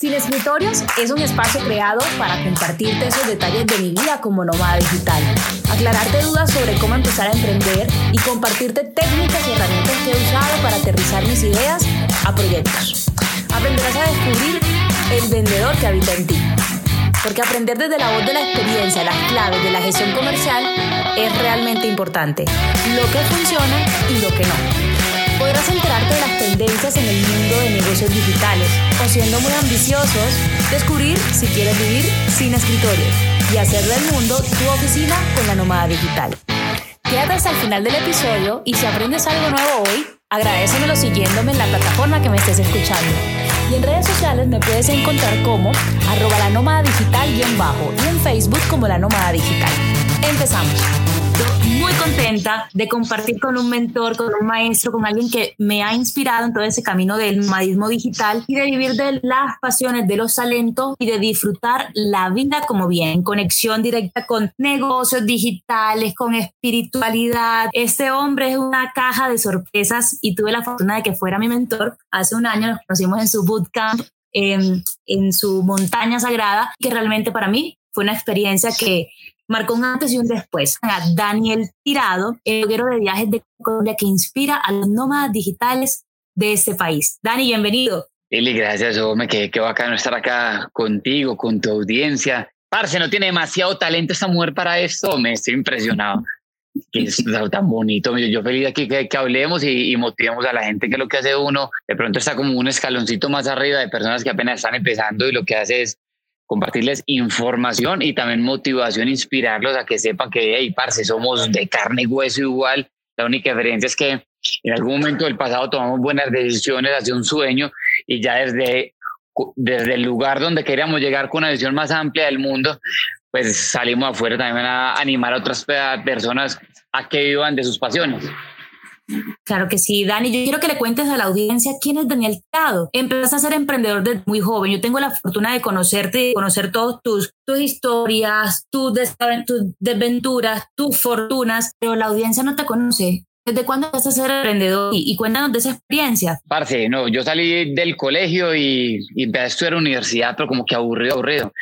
Sin Escritorios es un espacio creado para compartirte esos detalles de mi vida como nómada digital, aclararte dudas sobre cómo empezar a emprender y compartirte técnicas y herramientas que he usado para aterrizar mis ideas a proyectos. Aprenderás a descubrir el vendedor que habita en ti. Porque aprender desde la voz de la experiencia las claves de la gestión comercial es realmente importante. Lo que funciona y lo que no podrás enterarte de las tendencias en el mundo de negocios digitales o siendo muy ambiciosos, descubrir si quieres vivir sin escritorio y hacer del mundo tu oficina con la nómada digital. Quédate hasta el final del episodio y si aprendes algo nuevo hoy, agradecemelo siguiéndome en la plataforma que me estés escuchando. Y en redes sociales me puedes encontrar como arroba la nómada digital y bajo y en Facebook como la nómada digital. Empezamos muy contenta de compartir con un mentor, con un maestro, con alguien que me ha inspirado en todo ese camino del nomadismo digital y de vivir de las pasiones, de los talentos y de disfrutar la vida como bien, conexión directa con negocios digitales, con espiritualidad. Este hombre es una caja de sorpresas y tuve la fortuna de que fuera mi mentor. Hace un año nos conocimos en su bootcamp en, en, su montaña sagrada, que realmente para mí fue una experiencia que marcó un antes y un después. Daniel Tirado, el bloguero de viajes de Colombia que inspira a los nómadas digitales de este país. Dani, bienvenido. Eli, gracias, hombre, qué, qué bacano estar acá contigo, con tu audiencia. Parce, no tiene demasiado talento esta mujer para esto, me estoy impresionado. Que es tan bonito. Yo feliz aquí que, que hablemos y, y, motivemos a la gente que lo que hace uno de pronto está como un escaloncito más arriba de personas que apenas están empezando y lo que hace es compartirles información y también motivación, inspirarlos a que sepan que, hey, parce, somos de carne y hueso igual. La única diferencia es que en algún momento del pasado tomamos buenas decisiones hacia un sueño y ya desde, desde el lugar donde queríamos llegar con una visión más amplia del mundo, pues salimos afuera también a animar a otras personas a que vivan de sus pasiones. Claro que sí, Dani. Yo quiero que le cuentes a la audiencia quién es Daniel Tirado. Empezaste a ser emprendedor desde muy joven. Yo tengo la fortuna de conocerte, de conocer todas tus, tus historias, tus, desventuras, tus fortunas, pero la audiencia no te conoce. ¿Desde cuándo empezaste a ser emprendedor? Y, cuéntanos de esa experiencia. Parce, no, yo salí del colegio y, y empecé a estudiar universidad, pero como que aburrido, aburrido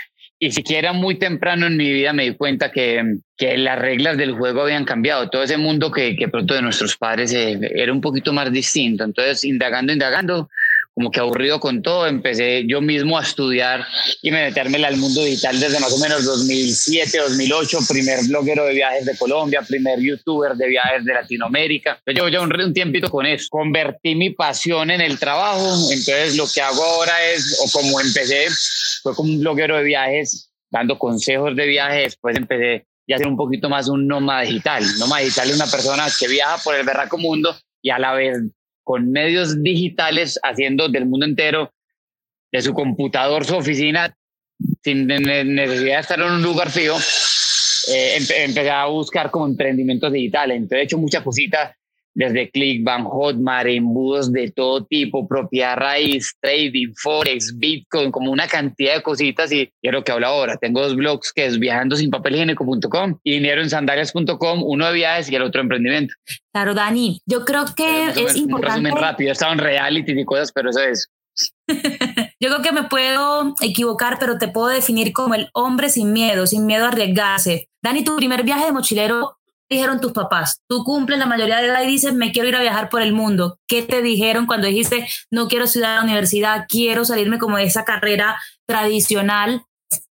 y siquiera muy temprano en mi vida me di cuenta que, que las reglas del juego habían cambiado. Todo ese mundo que, pronto de nuestros padres eh, era un poquito más distinto. Entonces, indagando, indagando, como que aburrido con todo, empecé yo mismo a estudiar y me meterme al mundo digital desde más o menos 2007, 2008, primer bloguero de viajes de Colombia, primer youtuber de viajes de Latinoamérica. Yo llevo ya un, un tiempito con eso. Convertí mi pasión en el trabajo, entonces lo que hago ahora es, o como empecé, fue como un bloguero de viajes, dando consejos de viajes, después empecé ya a ser un poquito más un nómada digital. Nómada digital es una persona que viaja por el berraco mundo y a la vez con medios digitales haciendo del mundo entero, de su computador, su oficina, sin necesidad de estar en un lugar fijo, eh, empecé a buscar como emprendimientos digitales. Entonces he hecho muchas cositas desde Clickbank, Hotmart, embudos de todo tipo, propiedad raíz, trading, forex, bitcoin, como una cantidad de cositas y quiero que hablo ahora. Tengo dos blogs que es viajando sin papelhigiénico.com y dinero en sandalias.com, uno de viajes y el otro emprendimiento. Claro, Dani, yo creo que es importante. Un resumen rápido, he estado en reality y cosas, pero eso es. Yo creo que me puedo equivocar, pero te puedo definir como el hombre sin miedo, sin miedo a arriesgarse. Dani, tu primer viaje de mochilero dijeron tus papás? Tú cumples la mayoría de edad y dices, me quiero ir a viajar por el mundo. ¿Qué te dijeron cuando dijiste, no quiero estudiar la universidad, quiero salirme como de esa carrera tradicional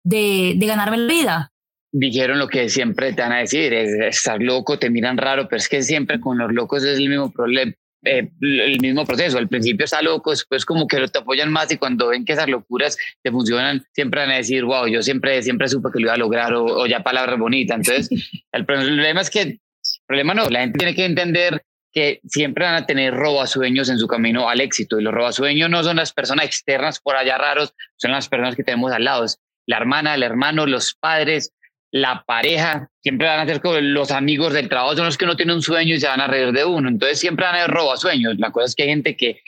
de, de ganarme la vida? Dijeron lo que siempre te van a decir, es estar loco, te miran raro, pero es que siempre con los locos es el mismo problema. Eh, el mismo proceso. Al principio está loco, después como que te apoyan más y cuando ven que esas locuras te funcionan, siempre van a decir, wow, yo siempre, siempre supe que lo iba a lograr o, ya palabras bonitas. Entonces, el problema es que, el problema no, la gente tiene que entender que siempre van a tener robasueños en su camino al éxito y los robasueños no son las personas externas por allá raros, son las personas que tenemos al lado. La hermana, el hermano, los padres, la pareja, siempre van a ser como los amigos del trabajo, son los que no tienen un sueño y se van a reír de uno. Entonces siempre van a haber roba sueños. La cosa es que hay gente que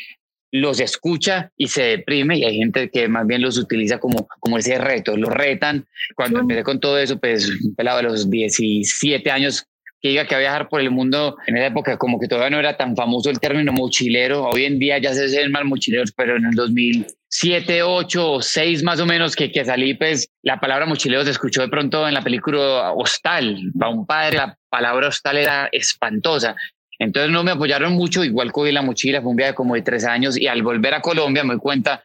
los escucha y se deprime y hay gente que más bien los utiliza como, como ese reto, los retan. Cuando empecé con todo eso, pues un pelado de los 17 años que diga que va a viajar por el mundo en esa época como que todavía no era tan famoso el término mochilero. Hoy en día ya se ven más mochileros, pero en el 2000 siete, ocho o seis más o menos que, que salí, pues la palabra mochileo se escuchó de pronto en la película Hostal. Para un padre la palabra hostal era espantosa. Entonces no me apoyaron mucho, igual cogí la mochila, fue un viaje como de tres años y al volver a Colombia me di cuenta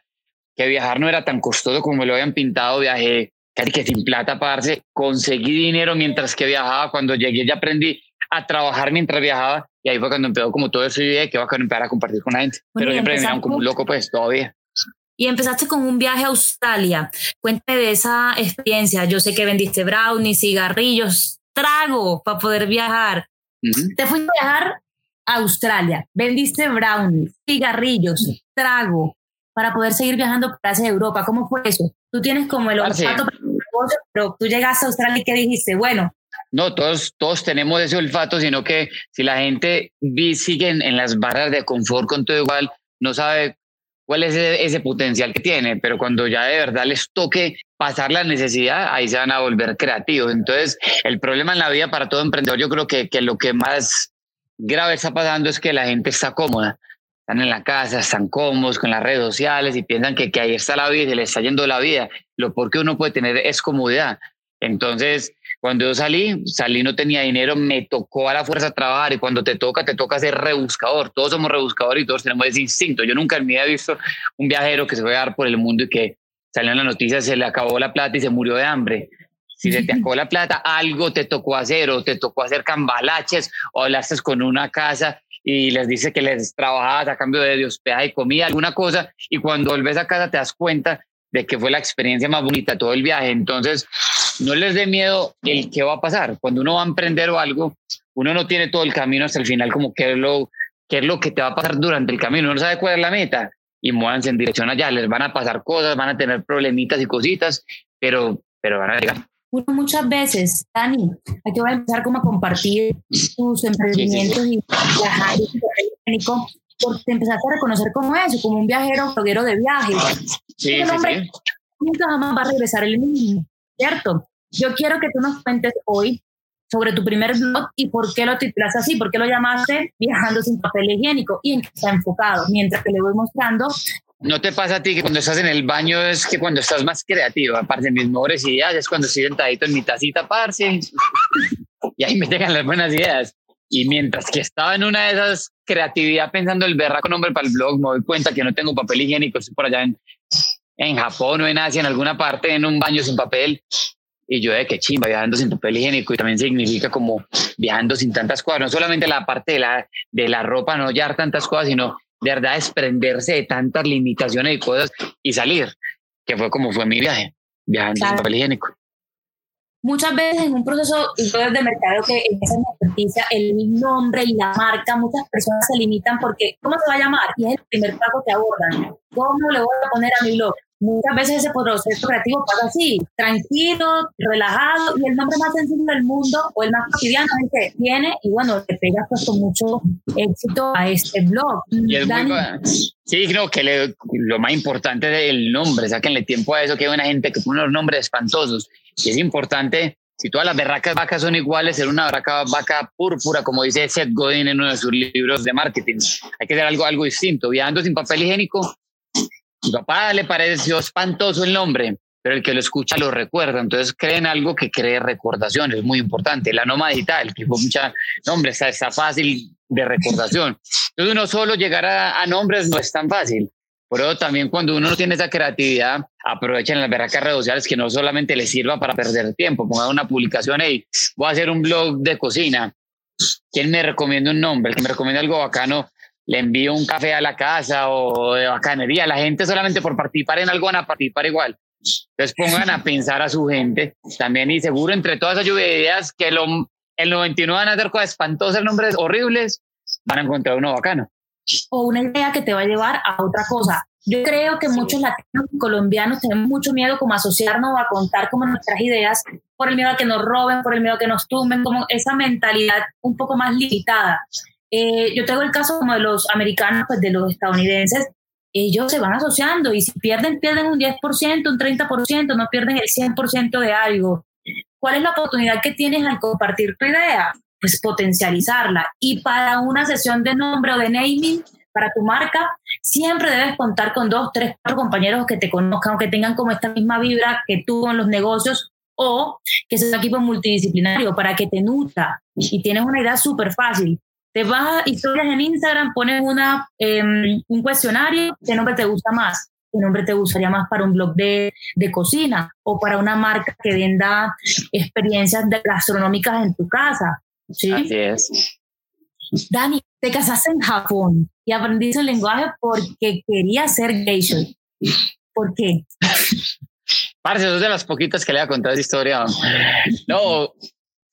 que viajar no era tan costoso como me lo habían pintado, viajé casi que sin plata, parce, conseguí dinero mientras que viajaba, cuando llegué ya aprendí a trabajar mientras viajaba y ahí fue cuando empezó como todo eso y que va a empezar a compartir con la gente, pero siempre me como un loco pues todavía. Y empezaste con un viaje a Australia. Cuéntame de esa experiencia. Yo sé que vendiste brownies, cigarrillos, trago para poder viajar. Te fuiste a viajar a Australia, vendiste brownies, cigarrillos, trago para poder seguir viajando por hacia Europa. ¿Cómo fue eso? Tú tienes como el olfato, pero tú llegaste a Australia y ¿qué dijiste? Bueno. No, todos, todos tenemos ese olfato, sino que si la gente sigue en, las barras de confort con todo igual, no sabe cuál es ese, potencial que tiene, pero cuando ya de verdad les toque pasar la necesidad, ahí se van a volver creativos. Entonces, el problema en la vida para todo emprendedor, yo creo que, que lo que más grave está pasando es que la gente está cómoda están en la casa, están cómodos con las redes sociales y piensan que, que ahí está la vida y le está yendo la vida. Lo por que uno puede tener es comodidad. Entonces, cuando yo salí, salí no tenía dinero, me tocó a la fuerza trabajar y cuando te toca, te toca ser rebuscador. Todos somos rebuscadores y todos tenemos ese instinto. Yo nunca en mi vida he visto un viajero que se fue a dar por el mundo y que salió en la noticia, se le acabó la plata y se murió de hambre. Si se te acabó la plata, algo te tocó hacer o te tocó hacer cambalaches o hablaste con una casa y les dice que les trabajabas a cambio de hospedaje y comida, alguna cosa, y cuando volves a casa te das cuenta de que fue la experiencia más bonita todo el viaje. Entonces, no les dé miedo el qué va a pasar. Cuando uno va a emprender o algo, uno no tiene todo el camino hasta el final, como qué es lo, qué es lo que te va a pasar durante el camino. Uno no sabe cuál es la meta y muévanse en dirección allá. Les van a pasar cosas, van a tener problemitas y cositas, pero, pero van a llegar uno muchas veces, Dani, aquí voy a empezar como a compartir tus emprendimientos y viajar y porque te empezaste a reconocer como eso, como un viajero, bloguero de viajes. Sí, hombre nunca jamás va a regresar el mismo, ¿cierto? Yo quiero que tú nos cuentes hoy sobre tu primer blog y por qué lo titulas así, por qué lo llamaste Viajando sin papel higiénico y en qué está enfocado, mientras que le voy mostrando ¿No te pasa a ti que cuando estás en el baño es que cuando estás más creativo, aparte mis mejores ideas, es cuando estoy sentadito en mi tacita, parce, y ahí me llegan las buenas ideas? Y mientras que estaba en una de esas creatividad pensando el berraco nombre para el blog, me doy cuenta que no tengo papel higiénico, estoy por allá en, en Japón o en Asia, en alguna parte, en un baño sin papel. Y yo de qué chimba, viajando sin papel higiénico y también significa como viajando sin tantas cosas, no solamente la parte de la, de la ropa, no hallar tantas cosas, sino de verdad desprenderse de tantas limitaciones y cosas y salir, que fue como fue mi viaje, viajando claro. papel higiénico. Muchas veces en un proceso de mercado que en esa noticia, el nombre y la marca, muchas personas se limitan porque ¿cómo se va a llamar? Y es el primer paso que abordan. ¿Cómo le voy a poner a mi blog? Muchas veces ese proceso creativo pasa así, tranquilo, relajado, y el nombre más sencillo del mundo o el más cotidiano es el que viene y bueno, te pega pues con mucho éxito a este blog. sí, creo que lo más importante es el nombre, sáquenle tiempo a eso, que hay una gente que pone los nombres espantosos, y es importante si todas las berracas vacas son iguales, ser una berraca vaca púrpura, como dice Seth Godin en uno de sus libros de marketing. Hay que hacer algo, algo distinto. Viajando sin papel higiénico mi papá le pareció espantoso el nombre, pero el que lo escucha lo recuerda. Entonces creen algo que cree recordación, es muy importante. La noma digital, que fue mucha nombre, está, está fácil de recordación. Entonces uno solo llegar a, nombres no es tan fácil. Por eso también cuando uno no tiene esa creatividad, aprovechen las veracas redes sociales que no solamente les sirva para perder tiempo. Pongan una publicación, hey, voy a hacer un blog de cocina. ¿Quién me recomienda un nombre? El que me recomienda algo bacano, le envío un café a la casa o de bacanería. La gente solamente por participar en algo van a participar igual. Entonces pongan a pensar a su gente también y seguro entre todas esas lluvia de ideas que lo, el 99 van a hacer cosas espantosas, nombres horribles, van a encontrar uno bacano. O una idea que te va a llevar a otra cosa. Yo creo que muchos latinos y colombianos tenemos mucho miedo como asociarnos o a contar como nuestras ideas por el miedo a que nos roben, por el miedo a que nos tumben, como esa mentalidad un poco más limitada. Eh, yo tengo el caso como de los americanos, pues de los estadounidenses, ellos se van asociando y si pierden, pierden un 10%, un 30%, no pierden el 100% de algo. ¿Cuál es la oportunidad que tienes al compartir tu idea? Pues potencializarla. Y para una sesión de nombre o de naming, para tu marca, siempre debes contar con dos, tres, cuatro compañeros que te conozcan que tengan como esta misma vibra que tú en los negocios o que sea un equipo multidisciplinario para que te nutra y tienes una idea súper fácil. Te vas a historias en Instagram, pones una, em, un cuestionario, ¿qué nombre te gusta más? ¿Qué nombre te gustaría más para un blog de, de cocina o para una marca que venda experiencias gastronómicas en tu casa? ¿sí? Así es. Dani, te casaste en Japón y aprendiste el lenguaje porque querías ser geisha. ¿Por qué? Parce, eso es de las poquitas que le voy a contar esa historia. No,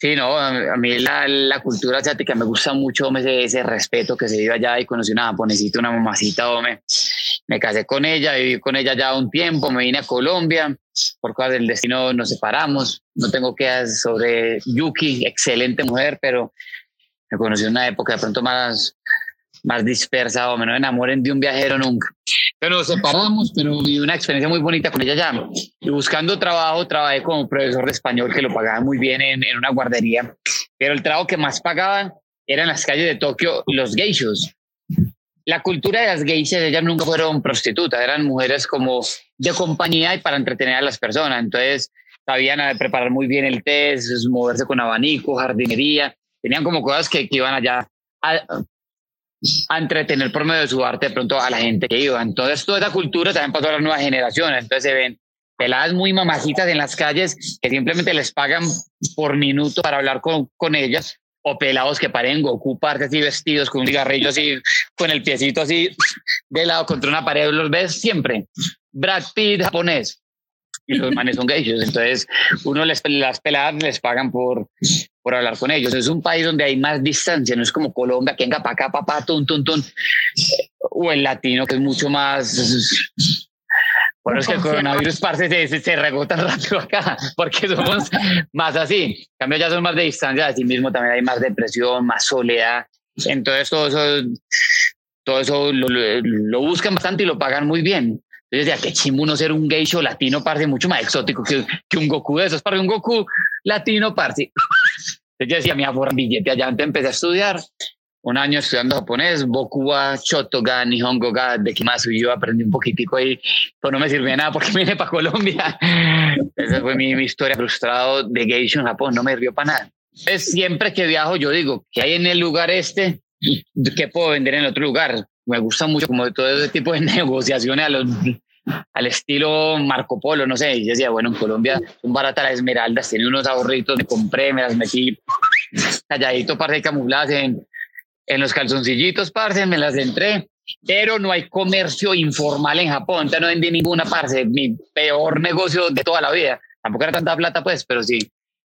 sí, no, a mí la, cultura asiática me gusta mucho ese, ese, respeto que se vive allá y conocí una japonesita, una mamacita, me, me casé con ella, viví con ella ya un tiempo, me vine a Colombia, por causa del destino nos separamos, no tengo que sobre Yuki, excelente mujer, pero me conocí en una época de pronto más, más dispersa o menos enamoren de un viajero nunca. Pero nos separamos, pero viví una experiencia muy bonita con ella ya. Y buscando trabajo, trabajé como profesor de español que lo pagaba muy bien en, en una guardería. Pero el trabajo que más pagaba era en las calles de Tokio los geishos. La cultura de las geishas, ellas nunca fueron prostitutas, eran mujeres como de compañía y para entretener a las personas. Entonces, sabían preparar muy bien el té, moverse con abanico, jardinería. Tenían como cosas que, que iban allá a, a entretener por medio de su arte de pronto a la gente que iba. Entonces, toda esa cultura también pasó a las nuevas generaciones. Entonces, se ven peladas muy mamacitas en las calles que simplemente les pagan por minuto para hablar con, con ellas, o pelados que paren Goku, partes así vestidos con un cigarrillo así, con el piecito así de lado contra una pared. Los ves siempre. Brad Pitt japonés. Y los manes son gays. Entonces, uno les, las peladas les pagan por, por hablar con ellos. Es un país donde hay más distancia, no es como Colombia, que venga para acá, papá, tun, tun, tun. O el latino, que es mucho más. Eso es que el coronavirus parce, se, se regó tan rápido acá, porque somos más así. En cambio, ya son más de distancia, así mismo también hay más depresión, más soledad. Entonces, todo eso, todo eso lo, lo, lo buscan bastante y lo pagan muy bien. Yo decía, qué chimbo no ser un geisho latino, parce, mucho más exótico que, que un Goku de esos, parce, un Goku latino, parce. Yo decía, me un billete allá, entonces empecé a estudiar, un año estudiando japonés, Bokuwa, Shotoga, Nihongo ga, de Kimasu, yo aprendí un poquitico ahí, pues no me sirvió nada porque vine para Colombia. Esa fue mi, mi historia frustrado de geisho en Japón, no me sirvió para nada. Entonces, siempre que viajo, yo digo, ¿qué hay en el lugar este? ¿Qué puedo vender en otro lugar? Me gusta mucho como todo ese tipo de negociaciones a los, al estilo Marco Polo, no sé, y decía, bueno, en Colombia son baratas las esmeraldas, tiene unos ahorritos, me compré, me las metí calladito, parce, camufladas en, en los calzoncillitos, parce, me las entré, pero no hay comercio informal en Japón, entonces no vendí ninguna, parce, mi peor negocio de toda la vida, tampoco era tanta plata, pues, pero sí,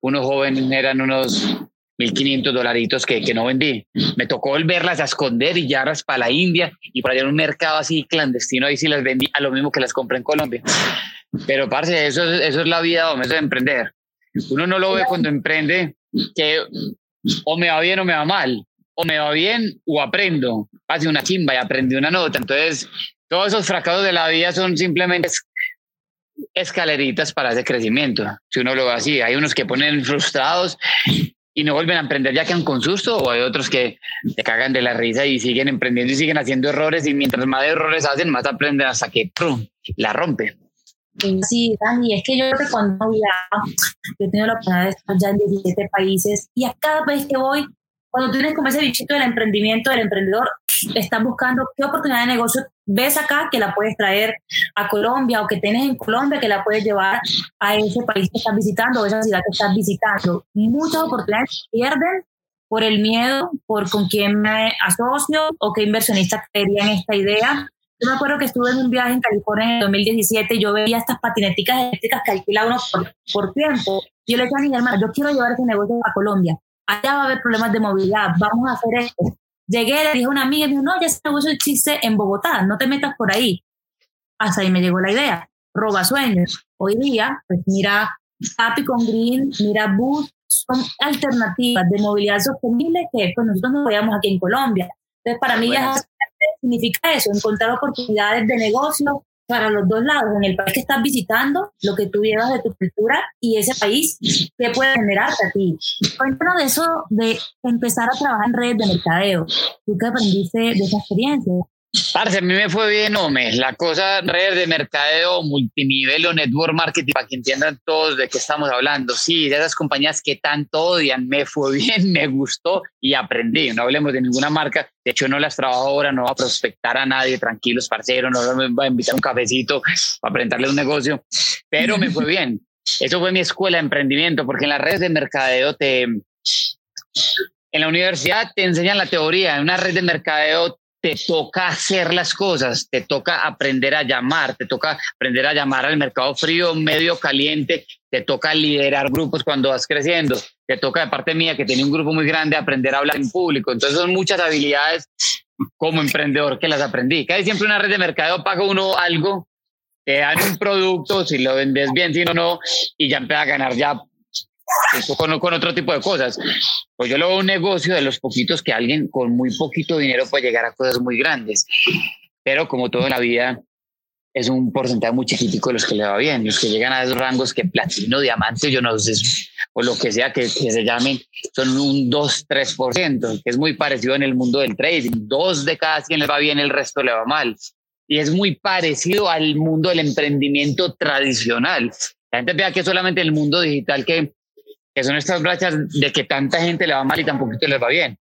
unos jóvenes eran unos 1.500 dolaritos que, que no vendí. Me tocó volverlas a esconder y llevarlas para la India y por allá en un mercado así clandestino, ahí sí las vendí a lo mismo que las compré en Colombia. Pero, parce, eso, eso es la vida, o eso es emprender. Uno no lo ve cuando emprende, que o me va bien o me va mal, o me va bien o aprendo. Hace una chimba y aprendí una nota. Entonces, todos esos fracasos de la vida son simplemente escaleritas para ese crecimiento. Si uno lo ve así, hay unos que ponen frustrados y no vuelven a emprender ya quedan con susto o hay otros que se cagan de la risa y siguen emprendiendo y siguen haciendo errores y mientras más errores hacen más aprenden hasta que ¡prum! la rompen. Sí, Dani, es que yo creo que cuando viajo, yo tengo la oportunidad de estar ya en 17 países y a cada país que voy, cuando tienes como ese bichito del emprendimiento, del emprendedor, están buscando qué oportunidad de negocio ves acá que la puedes traer a Colombia o que tienes en Colombia que la puedes llevar a ese país que estás visitando o esa ciudad que estás visitando. Muchas oportunidades pierden por el miedo, por con quién me asocio o qué inversionista creería en esta idea. Yo me acuerdo que estuve en un viaje en California en el 2017 y yo veía estas patineticas eléctricas que alquila uno por, por tiempo. Yo le dije a mi hermana, yo quiero llevar ese negocio a Colombia. Allá va a haber problemas de movilidad, vamos a hacer esto Llegué, le dije a una amiga me dijo, no, ya se negocio existe en Bogotá, no te metas por ahí. Hasta ahí me llegó la idea. Roba sueños. Hoy día, pues mira Happy con Green, mira Bus, son alternativas de movilidad sostenible que pues nosotros no veíamos aquí en Colombia. Entonces, para mí ya significa eso, encontrar oportunidades de negocio para los dos lados, en el país que estás visitando, lo que tú llevas de tu cultura y ese país que puede generarte a ti. Cuéntanos de eso, de empezar a trabajar en redes de mercadeo. ¿Tú qué aprendiste de esa experiencia? Parce, a mí me fue bien, hombre. La cosa, redes de mercadeo, multinivel o network marketing, para que entiendan todos de qué estamos hablando. Sí, de esas compañías que tanto odian, me fue bien, me gustó y aprendí. No hablemos de ninguna marca. De hecho, no las trabajo ahora, no va a prospectar a nadie, tranquilos, parceros, no me va a invitar un cafecito para presentarle un negocio, pero me fue bien. Eso fue mi escuela de emprendimiento, porque en las redes de mercadeo te... En la universidad te enseñan la teoría, en una red de mercadeo te toca hacer las cosas, te toca aprender a llamar, te toca aprender a llamar al mercado frío, medio caliente, te toca liderar grupos cuando vas creciendo, te toca de parte mía que tiene un grupo muy grande aprender a hablar en público. Entonces son muchas habilidades como emprendedor que las aprendí. Casi siempre una red de mercadeo paga uno algo, te dan un producto, si lo vendes bien, si no, no, y ya empieza a ganar ya con, con, otro tipo de cosas. Pues yo lo veo un negocio de los poquitos que alguien con muy poquito dinero puede llegar a cosas muy grandes. Pero como todo en la vida, es un porcentaje muy chiquitico de los que le va bien. Los que llegan a esos rangos que platino, diamante, yo no sé, o lo que sea que, que se llamen, son un 2-3%, que es muy parecido en el mundo del trading. Dos de cada 100 le va bien, el resto le va mal. Y es muy parecido al mundo del emprendimiento tradicional. La gente vea que solamente el mundo digital que que son estas brachas de que tanta gente le va mal y tampoco les va bien.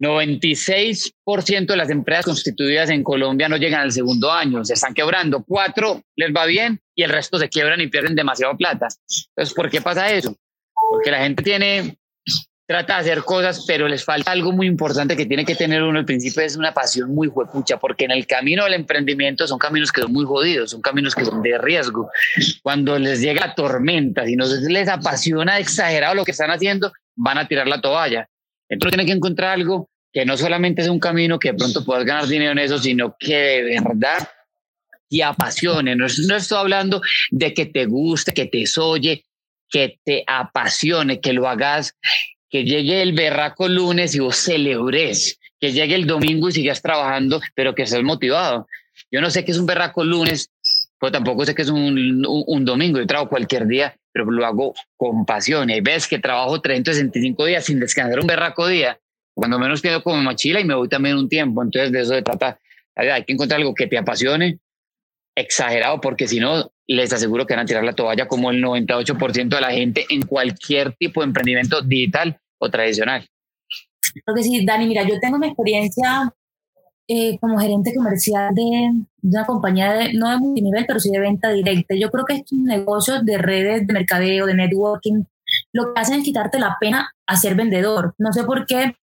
96% de las empresas constituidas en Colombia no llegan al segundo año, se están quebrando. Cuatro les va bien y el resto se quiebran y pierden demasiado plata. Entonces, ¿por qué pasa eso? Porque la gente tiene trata de hacer cosas, pero les falta algo muy importante que tiene que tener uno al principio, es una pasión muy juepucha, porque en el camino del emprendimiento son caminos que son muy jodidos, son caminos que son de riesgo. Cuando les llega tormenta, si no les apasiona exagerado lo que están haciendo, van a tirar la toalla. Entonces tienen que encontrar algo que no solamente es un camino que de pronto puedas ganar dinero en eso, sino que de verdad te apasione. No, no estoy hablando de que te guste, que te soye, que te apasione, que lo hagas que llegue el berraco lunes y vos celebres, que llegue el domingo y sigas trabajando, pero que estés motivado. Yo no sé qué es un berraco lunes, pero tampoco sé qué es un, un, domingo. Yo trabajo cualquier día, pero lo hago con pasión. Y ves que trabajo 365 días sin descansar un berraco día. Cuando menos quedo como mochila y me voy también un tiempo. Entonces de eso se trata. Hay que encontrar algo que te apasione, exagerado, porque si no, les aseguro que van a tirar la toalla como el 98% de la gente en cualquier tipo de emprendimiento digital tradicional. Creo que sí, Dani, mira, yo tengo mi experiencia eh, como gerente comercial de, una compañía, de, no de multinivel, pero sí de venta directa. Yo creo que estos negocios de redes de mercadeo, de networking, lo que hacen es quitarte la pena a ser vendedor. No sé por qué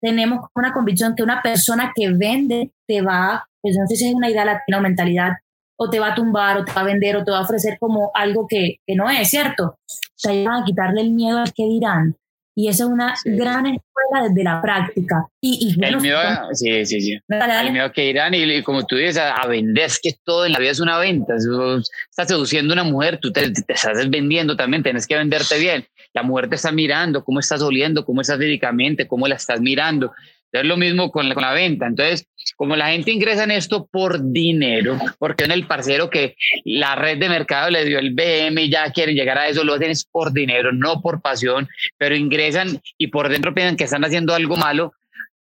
tenemos una convicción que una persona que vende te va, pues no sé si es una idea latina o mentalidad, o te va a tumbar, o te va a vender, o te va a ofrecer como algo que, que no es, ¿cierto? Te ayudan a quitarle el miedo al que dirán y eso es una gran escuela desde la práctica. Y, y el miedo, sí, sí, sí. El miedo que irán y, como tú dices, a, vender, es que todo en la vida es una venta. estás seduciendo a una mujer, tú te, te, estás vendiendo también, tienes que venderte bien. La mujer te está mirando, cómo estás oliendo, cómo estás físicamente, cómo la estás mirando. Es lo mismo con la, con la, venta. Entonces, como la gente ingresa en esto por dinero, porque en el parcero que la red de mercado le dio el BM y ya quieren llegar a eso, lo hacen es por dinero, no por pasión, pero ingresan y por dentro piensan que están haciendo algo malo.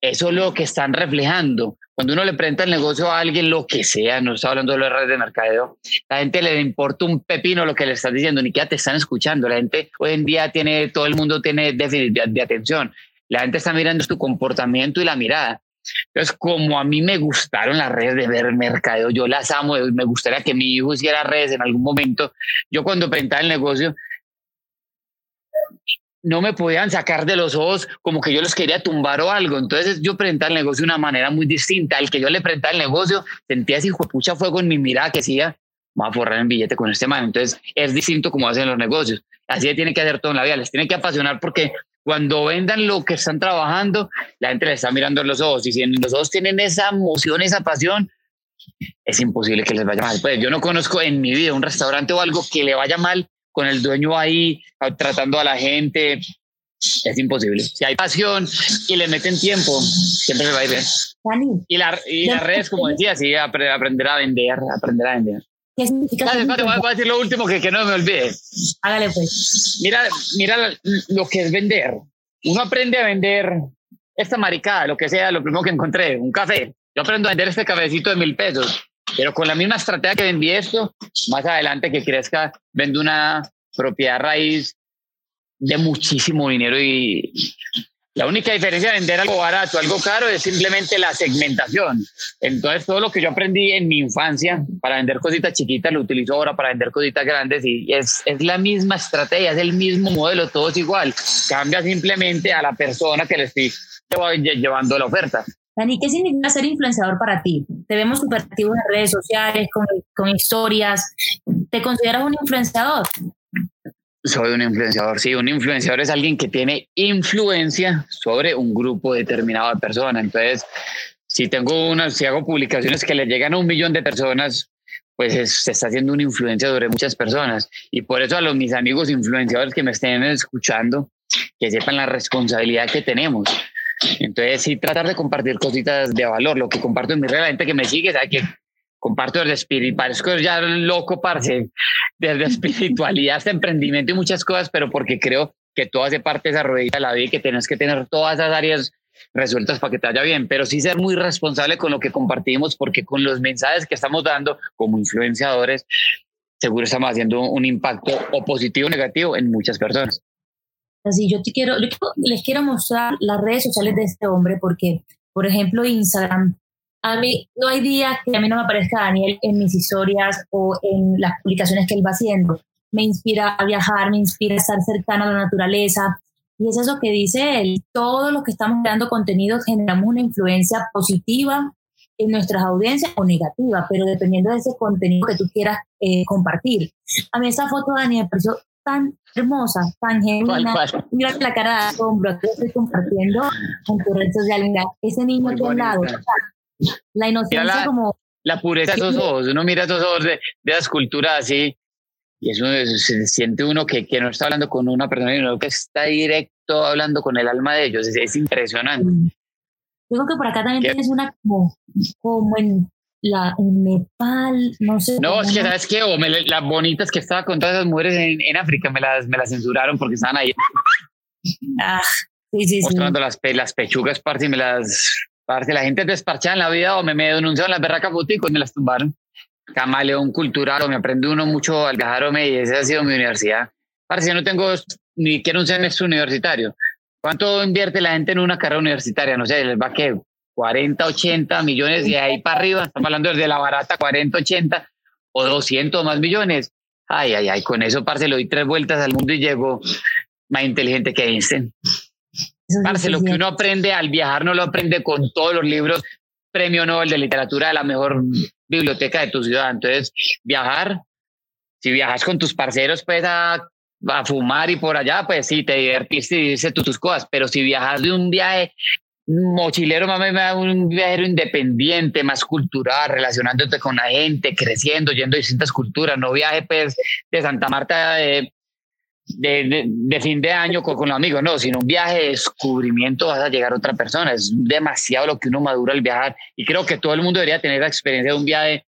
Eso es lo que están reflejando. Cuando uno le presenta el negocio a alguien, lo que sea, no está hablando de las redes de mercadeo, la gente le importa un pepino lo que le estás diciendo, ni que te están escuchando. La gente hoy en día tiene, todo el mundo tiene déficit de, de atención. La gente está mirando tu comportamiento y la mirada. Entonces, como a mí me gustaron las redes de ver mercadeo, yo las amo, me gustaría que mi hijo hiciera redes en algún momento. Yo cuando presentaba el negocio, no me podían sacar de los ojos como que yo los quería tumbar o algo. Entonces yo presentaba el negocio de una manera muy distinta. El que yo le presentaba el negocio, sentía así, pucha fuego en mi mirada que decía, vamos a forrar el billete con este man. Entonces es distinto como hacen los negocios. Así tiene que hacer todo en la vida. Les tiene que apasionar porque cuando vendan lo que están trabajando, la gente les está mirando en los ojos. Y si en los ojos tienen esa emoción, esa pasión, es imposible que les vaya mal. Pues yo no conozco en mi vida un restaurante o algo que le vaya mal con el dueño ahí tratando a la gente. Es imposible. Si hay pasión y le meten tiempo, siempre le va a ir bien. Y, la, y las redes, como decía, sí, aprender a vender, aprender a vender. ¿Qué significa? voy a decir lo último que, que no me olvide. Hágale pues. Mira, mira lo que es vender. Uno aprende a vender esta maricada, lo que sea, lo primero que encontré, un café. yo aprendo a vender este cafecito de mil pesos, pero con la misma estrategia que vendí esto, más adelante que crezca, vendo una propiedad raíz de muchísimo dinero y la única diferencia de vender algo barato, algo caro, es simplemente la segmentación. Entonces, todo lo que yo aprendí en mi infancia para vender cositas chiquitas, lo utilizo ahora para vender cositas grandes y es, es la misma estrategia, es el mismo modelo, todo es igual. Cambia simplemente a la persona que le estoy llevando la oferta. Dani, ¿qué significa ser influenciador para ti? Te vemos súper activo en redes sociales, con, con historias. ¿Te consideras un influenciador? Soy un influenciador, sí, un influenciador es alguien que tiene influencia sobre un grupo determinado de personas. Entonces, si tengo unas, si hago publicaciones que le llegan a un millón de personas, pues se está haciendo una influencia sobre muchas personas. Y por eso a los mis amigos influenciadores que me estén escuchando, que sepan la responsabilidad que tenemos. Entonces, sí, tratar de compartir cositas de valor. Lo que comparto en mi red, la gente que me sigue sabe que comparto desde espíritu, parezco ya loco, parce, desde espiritualidad hasta emprendimiento y muchas cosas, pero porque creo que todo hace parte de esa ruedita de la vida y que tienes que tener todas esas áreas resueltas para que te vaya bien, pero sí ser muy responsable con lo que compartimos, porque con los mensajes que estamos dando como influenciadores, seguro estamos haciendo un impacto o positivo o negativo en muchas personas. Así, yo te quiero, les quiero mostrar las redes sociales de este hombre, porque, por ejemplo, Instagram a mí no hay días que a mí no me aparezca Daniel en mis historias o en las publicaciones que él va haciendo. Me inspira a viajar, me inspira a estar cercano a la naturaleza. Y es eso que dice él. Todos los que estamos creando contenido generamos una influencia positiva en nuestras audiencias o negativa, pero dependiendo de ese contenido que tú quieras eh, compartir. A mí esa foto de Daniel me pareció tan hermosa, tan genuina. Mira la cara de asombro que estoy compartiendo en tu red social. Mira, ese niño que al lado, la inocencia como... La pureza de esos ojos, uno mira esos ojos de, de la escultura así y eso se siente uno que, que, no está hablando con una persona, sino que está directo hablando con el alma de ellos. Es, impresionante. Yo creo que por acá también tienes una como, como en, la, en Nepal, no sé. No, es que, ¿sabes qué? O las bonitas que estaba con todas esas mujeres en, en, África me las, me las censuraron porque estaban ahí. Ah, sí, sí, mostrando Las, las pechugas, parte y me las Parce, la gente despachada en la vida o me, me denunciaron las berracas boticos y me las tumbaron. Camaleón cultural o me aprende uno mucho al viajar y esa ha sido mi universidad. Parce, yo no tengo ni quiero un semestre universitario. ¿Cuánto invierte la gente en una carrera universitaria? No sé, les va que 40, 80 millones y ahí para arriba. Estamos hablando desde la barata 40, 80 o 200 más millones. Ay, ay, ay, con eso, parce, le doy tres vueltas al mundo y llego más inteligente que Einstein. Parce, lo que uno aprende al viajar no lo aprende con todos los libros premio Nobel de literatura de la mejor biblioteca de tu ciudad. Entonces, viajar, si viajas con tus parceros, pues a, a fumar y por allá, pues sí, te divertiste y dices tú tus cosas. Pero si viajas de un viaje mochilero, mami, un viajero independiente, más cultural, relacionándote con la gente, creciendo, yendo a distintas culturas, no viaje pues de Santa Marta de de, de, fin de año con, con, los amigos, no, sino un viaje de descubrimiento vas a llegar a otra persona. Es demasiado lo que uno madura al viajar y creo que todo el mundo debería tener la experiencia de un viaje.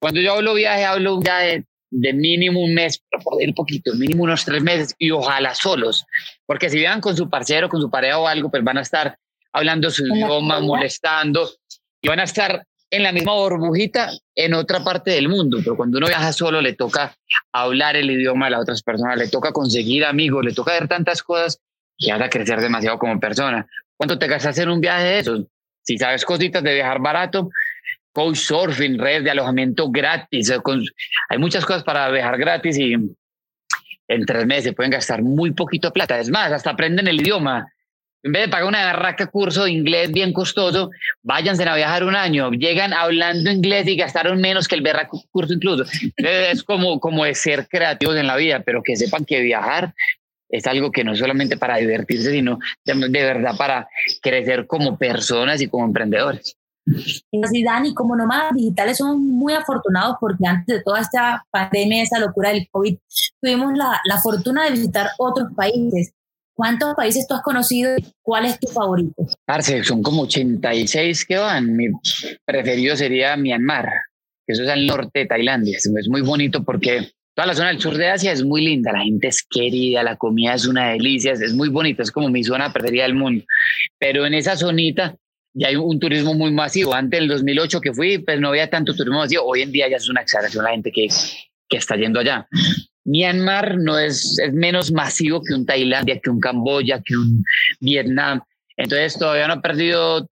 Cuando yo hablo viaje, hablo de un viaje de mínimo un mes, ir poquito, mínimo unos tres meses y ojalá solos, porque si viajan con su parcero, con su pareja o algo, pues van a estar hablando su idioma, molestando y van a estar en la misma burbujita en otra parte del mundo, pero cuando uno viaja solo le toca hablar el idioma de las otras personas, le toca conseguir amigos, le toca ver tantas cosas que a crecer demasiado como persona. ¿Cuánto te gastas en un viaje de esos? Si sabes cositas de viajar barato, coach surfing, redes de alojamiento gratis, hay muchas cosas para viajar gratis y en tres meses pueden gastar muy poquito plata. Es más, hasta aprenden el idioma en vez de pagar una barraca curso de inglés bien costoso, váyanse a viajar un año, llegan hablando inglés y gastaron menos que el barraca curso incluso. Es como, como de ser creativos en la vida, pero que sepan que viajar es algo que no es solamente para divertirse, sino de, verdad para crecer como personas y como emprendedores. Y Dani, como nómadas digitales somos muy afortunados porque antes de toda esta pandemia, esa locura del COVID, tuvimos la, la fortuna de visitar otros países. ¿Cuántos países tú has conocido y cuál es tu favorito? Parce, son como 86 que van. Mi preferido sería Myanmar, que eso es al norte de Tailandia. Es muy bonito porque toda la zona del sur de Asia es muy linda, la gente es querida, la comida es una delicia, es muy bonito, es como mi zona preferida del mundo. Pero en esa zonita ya hay un turismo muy masivo. Antes del 2008 que fui, pues no había tanto turismo masivo. Hoy en día ya es una exageración la gente que, que está yendo allá. Myanmar no es, es menos masivo que un Tailandia, que un Camboya, que un Vietnam. Entonces todavía no ha perdido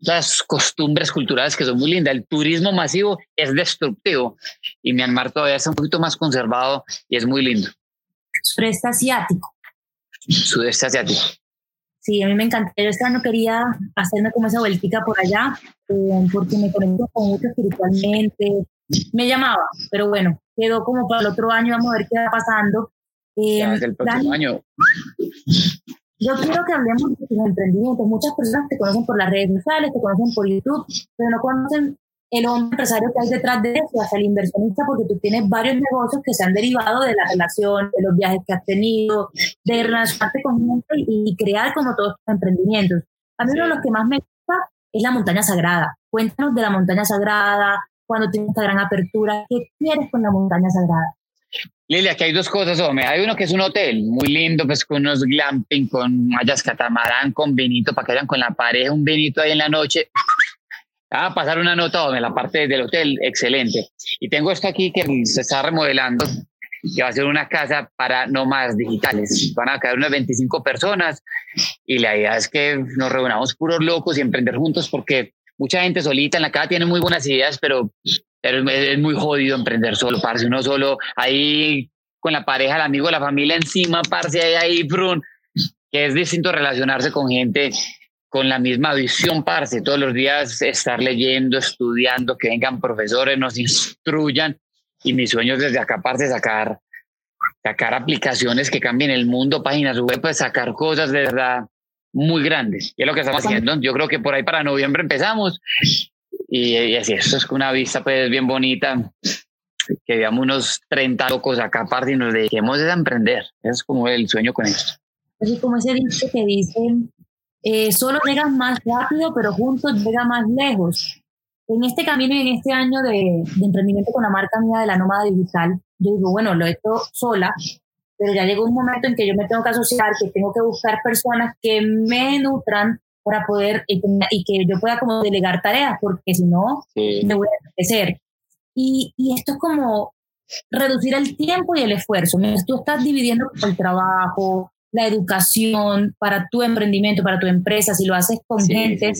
las costumbres culturales que son muy lindas. El turismo masivo es destructivo y Myanmar todavía está un poquito más conservado y es muy lindo. Sudeste asiático. Sudeste asiático. Sí, a mí me encanta. Yo esta no quería hacerme como esa vueltica por allá eh, porque me conecto con mucho espiritualmente. Me llamaba, pero bueno, quedó como para el otro año. Vamos a ver qué va pasando. Eh, el próximo año. Yo quiero que hablemos de tus emprendimientos. Muchas personas te conocen por las redes sociales, te conocen por YouTube, pero no conocen el hombre empresario que hay detrás de eso, hasta el inversionista, porque tú tienes varios negocios que se han derivado de la relación, de los viajes que has tenido, de relacionarte con gente y, crear como todos tus emprendimientos. A mí uno de los que más me gusta es la montaña sagrada. Cuéntanos de la montaña sagrada, cuando tienes esta gran apertura, ¿qué quieres con la montaña sagrada? Lilia, aquí hay dos cosas, hombre. Hay uno que es un hotel muy lindo, pues con unos glamping, con mallas catamarán, con vinito, para que vayan con la pareja, un vinito ahí en la noche. Ah, pasar una nota, hombre, la parte del hotel, excelente. Y tengo esto aquí que se está remodelando, que va a ser una casa para nómadas digitales. Van a caer unas 25 personas y la idea es que nos reunamos puros locos y emprender juntos porque mucha gente solita en la casa tiene muy buenas ideas, pero es, muy jodido emprender solo, parce. Uno solo ahí con la pareja, el amigo, la familia encima, parce, ahí, ahí, brun, que es distinto relacionarse con gente con la misma visión, parce. Todos los días estar leyendo, estudiando, que vengan profesores, nos instruyan. Y mi sueño es desde acá, parce, sacar, sacar aplicaciones que cambien el mundo, páginas web, pues sacar cosas de verdad muy grandes. Y es lo que estamos haciendo. Yo creo que por ahí para noviembre empezamos y, así, eso es una vista pues bien bonita, que veamos unos 30 locos acá aparte y nos dediquemos a emprender. Ese es como el sueño con esto. Así como ese dicho que dicen, eh, solo llegas más rápido, pero juntos llega más lejos. En este camino y en este año de, de emprendimiento con la marca mía de la Nómada Digital, yo digo, bueno, lo he hecho sola, pero ya llegó un momento en que yo me tengo que asociar, que tengo que buscar personas que me nutran para poder y que yo pueda como delegar tareas, porque si no, me voy a enloquecer. Y, y esto es como reducir el tiempo y el esfuerzo. Tú estás dividiendo el trabajo, la educación para tu emprendimiento, para tu empresa, si lo haces con gente.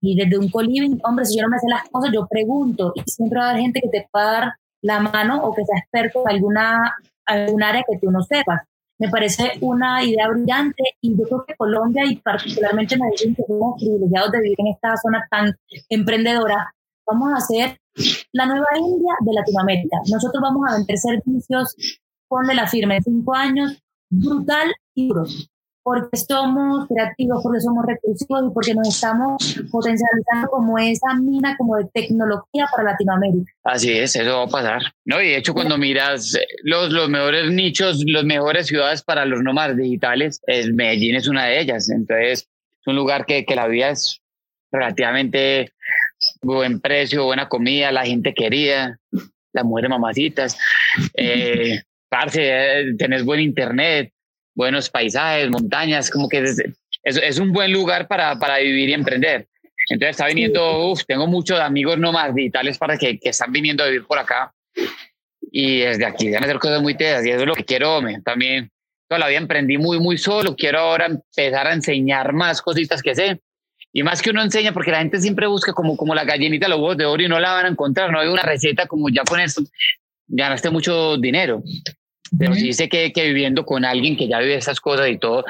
y desde un coliving, hombre, si yo no me sé las cosas, yo pregunto. Y siempre va a haber gente que te pueda dar la mano o que sea experto en alguna, algún área que tú no sepas. Me parece una idea brillante y yo creo que Colombia y particularmente Medellín, que somos privilegiados de vivir en esta zona tan emprendedora, vamos a ser la nueva India de Latinoamérica. Nosotros vamos a vender servicios con de la firma en cinco años, brutal y duro porque somos creativos, porque somos recursivos y porque nos estamos potencializando como esa mina como de tecnología para Latinoamérica. Así es, eso va a pasar. No, y de hecho cuando miras eh, los, los mejores nichos, las mejores ciudades para los nómadas digitales, el Medellín es una de ellas. Entonces, es un lugar que, que la vida es relativamente buen precio, buena comida, la gente querida, las mujeres mamacitas, eh, parce, eh, tenés buen internet, buenos paisajes, montañas, como que es, es, un buen lugar para, para, vivir y emprender. Entonces está viniendo, uf, tengo muchos amigos nomás digitales para que, que, están viniendo a vivir por acá y desde aquí van a hacer cosas muy tedas y eso es lo que quiero también. Toda la vida emprendí muy, muy solo, quiero ahora empezar a enseñar más cositas que sé. Y más que uno enseña, porque la gente siempre busca como, como la gallinita, los huevos de oro y no la van a encontrar. No hay una receta como ya con esto, ganaste mucho dinero pero sí sé que, que viviendo con alguien que ya vive esas cosas y todo,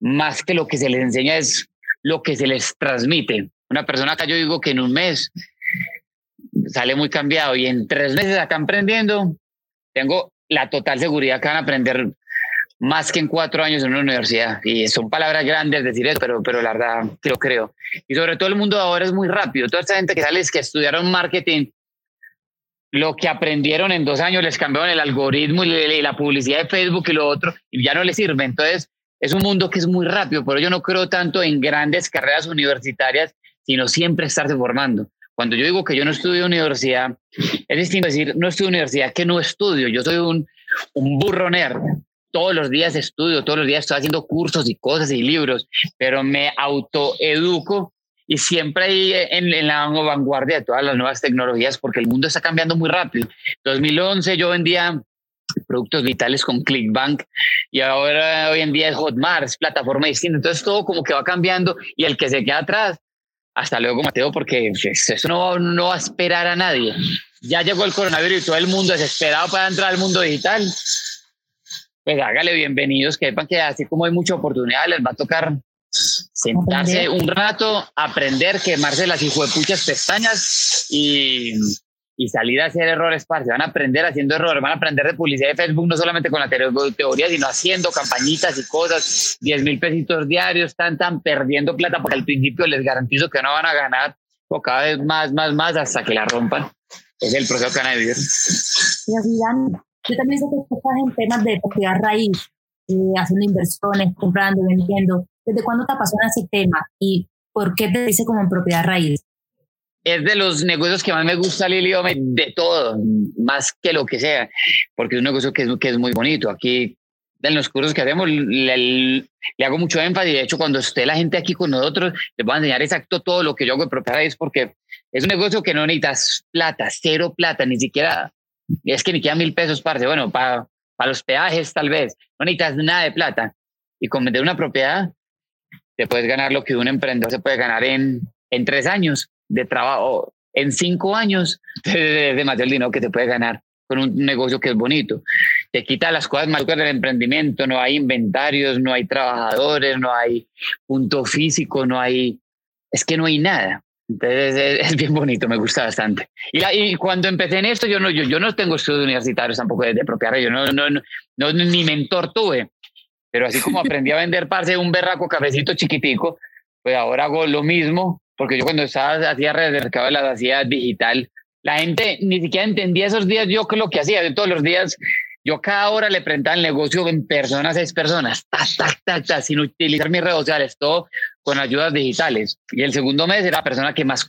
más que lo que se les enseña es lo que se les transmite. Una persona acá yo digo que en un mes sale muy cambiado y en tres meses acá aprendiendo, tengo la total seguridad que van a aprender más que en cuatro años en una universidad. Y son palabras grandes decir eso, pero, pero la verdad lo creo. Y sobre todo el mundo ahora es muy rápido. Toda esta gente que sale es que estudiaron marketing lo que aprendieron en dos años les cambiaron el algoritmo y la publicidad de Facebook y lo otro, y ya no les sirve. Entonces, es un mundo que es muy rápido, pero yo no creo tanto en grandes carreras universitarias, sino siempre estarse formando. Cuando yo digo que yo no estudio universidad, es distinto decir, no estudio universidad que no estudio. Yo soy un, un burro nerd. Todos los días estudio, todos los días estoy haciendo cursos y cosas y libros, pero me autoeduco y siempre ahí en, en, la vanguardia de todas las nuevas tecnologías porque el mundo está cambiando muy rápido. 2011 yo vendía productos vitales con Clickbank y ahora hoy en día es Hotmart, es plataforma distinta. Entonces todo como que va cambiando y el que se queda atrás, hasta luego Mateo, porque pues, eso no, no va a esperar a nadie. Ya llegó el coronavirus y todo el mundo desesperado para entrar al mundo digital. Pues hágale bienvenidos, que sepan que así como hay mucha oportunidad, les va a tocar sentarse un rato, aprender, quemarse las hijuepuchas pestañas y y salir a hacer errores, parce. Van a aprender haciendo errores, van a aprender de publicidad de Facebook, no solamente con la teoría, sino haciendo campañitas y cosas, 10 mil pesitos diarios, están tan perdiendo plata, porque al principio les garantizo que no van a ganar, o cada vez más, más, más, hasta que la rompan. Es el proceso que van a vivir. Yo también sé que estás en temas de propiedad raíz, eh, haciendo inversiones, comprando, vendiendo. ¿Desde cuándo te apasiona ese tema? ¿Y por qué te dice como en propiedad raíz? es de los negocios que más me gusta, Lilio, de todo, más que lo que sea, porque es un negocio que es, que es muy bonito. Aquí, en los cursos que hacemos, le, hago mucho énfasis. De hecho, cuando esté la gente aquí con nosotros, les voy a enseñar exacto todo lo que yo hago de propiedad, es porque es un negocio que no necesitas plata, cero plata, ni siquiera, es que ni queda mil pesos, parte. Bueno, para, para los peajes, tal vez, no necesitas nada de plata. Y con vender una propiedad, te puedes ganar lo que un emprendedor se puede ganar en, en tres años de trabajo en cinco años de demasiado dinero que te puede ganar con un negocio que es bonito. Te quita las cosas más del emprendimiento, no hay inventarios, no hay trabajadores, no hay punto físico, no hay, es que no hay nada. Entonces es, bien bonito, me gusta bastante. Y, y, cuando empecé en esto, yo no, yo, yo no tengo estudios universitarios tampoco de, de propia yo no, no, no, ni mentor tuve, pero así como aprendí a vender parce un berraco cafecito chiquitico, pues ahora hago lo mismo porque yo cuando estaba hacía redes de mercado las hacía digital, la gente ni siquiera entendía esos días yo que lo que hacía, de todos los días yo cada hora le presentaba el negocio en personas, seis personas, sin utilizar mis redes sociales, todo con ayudas digitales. Y el segundo mes era la persona que más